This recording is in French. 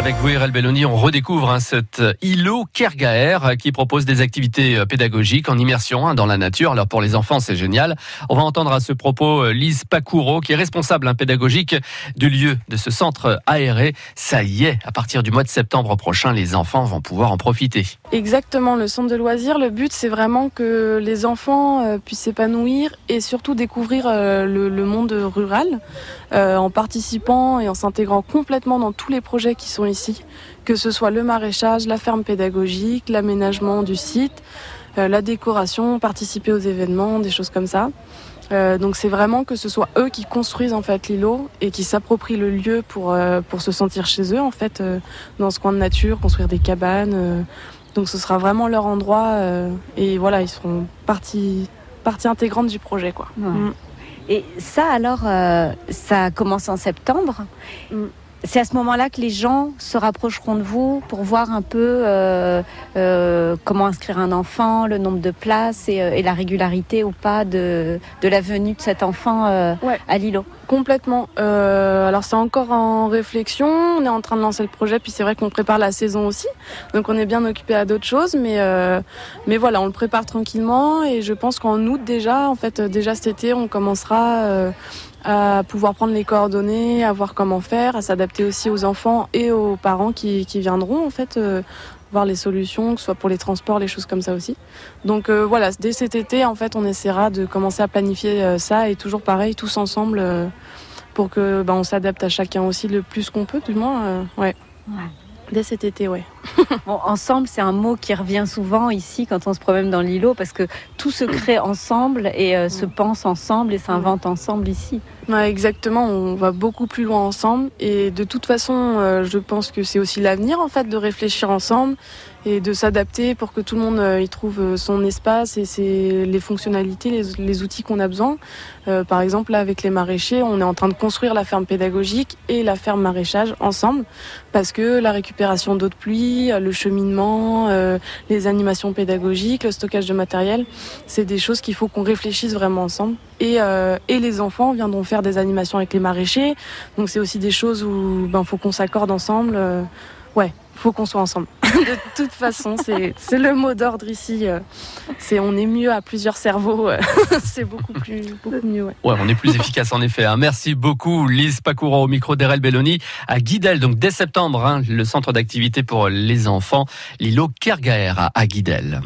Avec vous, Belloni, on redécouvre hein, cet îlot Kergaer qui propose des activités euh, pédagogiques en immersion hein, dans la nature. Alors pour les enfants, c'est génial. On va entendre à ce propos euh, Lise Pacouro, qui est responsable hein, pédagogique du lieu de ce centre aéré. Ça y est, à partir du mois de septembre prochain, les enfants vont pouvoir en profiter. Exactement, le centre de loisirs, le but c'est vraiment que les enfants euh, puissent s'épanouir et surtout découvrir le, le monde rural en participant et en s'intégrant complètement dans tous les projets qui sont ici, que ce soit le maraîchage, la ferme pédagogique, l'aménagement du site, euh, la décoration, participer aux événements, des choses comme ça. Euh, donc c'est vraiment que ce soit eux qui construisent en fait l'îlot et qui s'approprient le lieu pour, euh, pour se sentir chez eux en fait dans ce coin de nature, construire des cabanes. Donc ce sera vraiment leur endroit et voilà ils seront partie partie intégrante du projet quoi. Mm. Et ça alors ça commence en septembre. Mm c'est à ce moment-là que les gens se rapprocheront de vous pour voir un peu euh, euh, comment inscrire un enfant, le nombre de places et, euh, la régularité ou pas de, la venue de cet enfant à Lilo. Complètement. alors c'est encore en réflexion, on est en train de lancer le projet, puis c'est vrai qu'on prépare la saison aussi, donc on est bien occupé à d'autres choses, mais mais voilà, on le prépare tranquillement et je pense qu'en août déjà, en fait déjà cet été, on commencera à pouvoir prendre les coordonnées, à voir comment faire, à s'adapter aussi aux enfants et aux parents qui, qui viendront en fait euh, voir les solutions, que ce soit pour les transports, les choses comme ça aussi. Donc euh, voilà, dès cet été en fait on essaiera de commencer à planifier euh, ça et toujours pareil, tous ensemble pour que bah, on s'adapte à chacun aussi le plus qu'on peut du moins. ouais. ouais. Dès cet été, ouais. bon, ensemble, c'est un mot qui revient souvent ici quand on se promène dans l'îlot parce que tout se crée ensemble et euh, se pense ensemble et s'invente ensemble ici. Ouais, exactement, on va beaucoup plus loin ensemble et de toute façon, euh, je pense que c'est aussi l'avenir en fait de réfléchir ensemble et de s'adapter pour que tout le monde euh, y trouve son espace et c'est les fonctionnalités, les, les outils qu'on a besoin. Par exemple, là, avec les maraîchers, on est en train de construire la ferme pédagogique et la ferme maraîchage ensemble parce que la récupération d'eau de pluie, le cheminement, euh, les animations pédagogiques, le stockage de matériel, c'est des choses qu'il faut qu'on réfléchisse vraiment ensemble. Et, euh, et les enfants viendront faire des animations avec les maraîchers. Donc c'est aussi des choses où ben faut qu'on s'accorde ensemble. Ouais, faut qu'on soit ensemble. de toute façon, c'est le mot d'ordre ici. Euh, c'est on est mieux à plusieurs cerveaux. Euh, c'est beaucoup plus mieux. Ouais. on est plus efficace en effet. Hein. Merci beaucoup, Lise Pacoura au micro d'Erel Belloni à Guidel. Donc dès septembre, hein, le centre d'activité pour les enfants, l'îlot Kergaer à Guidel.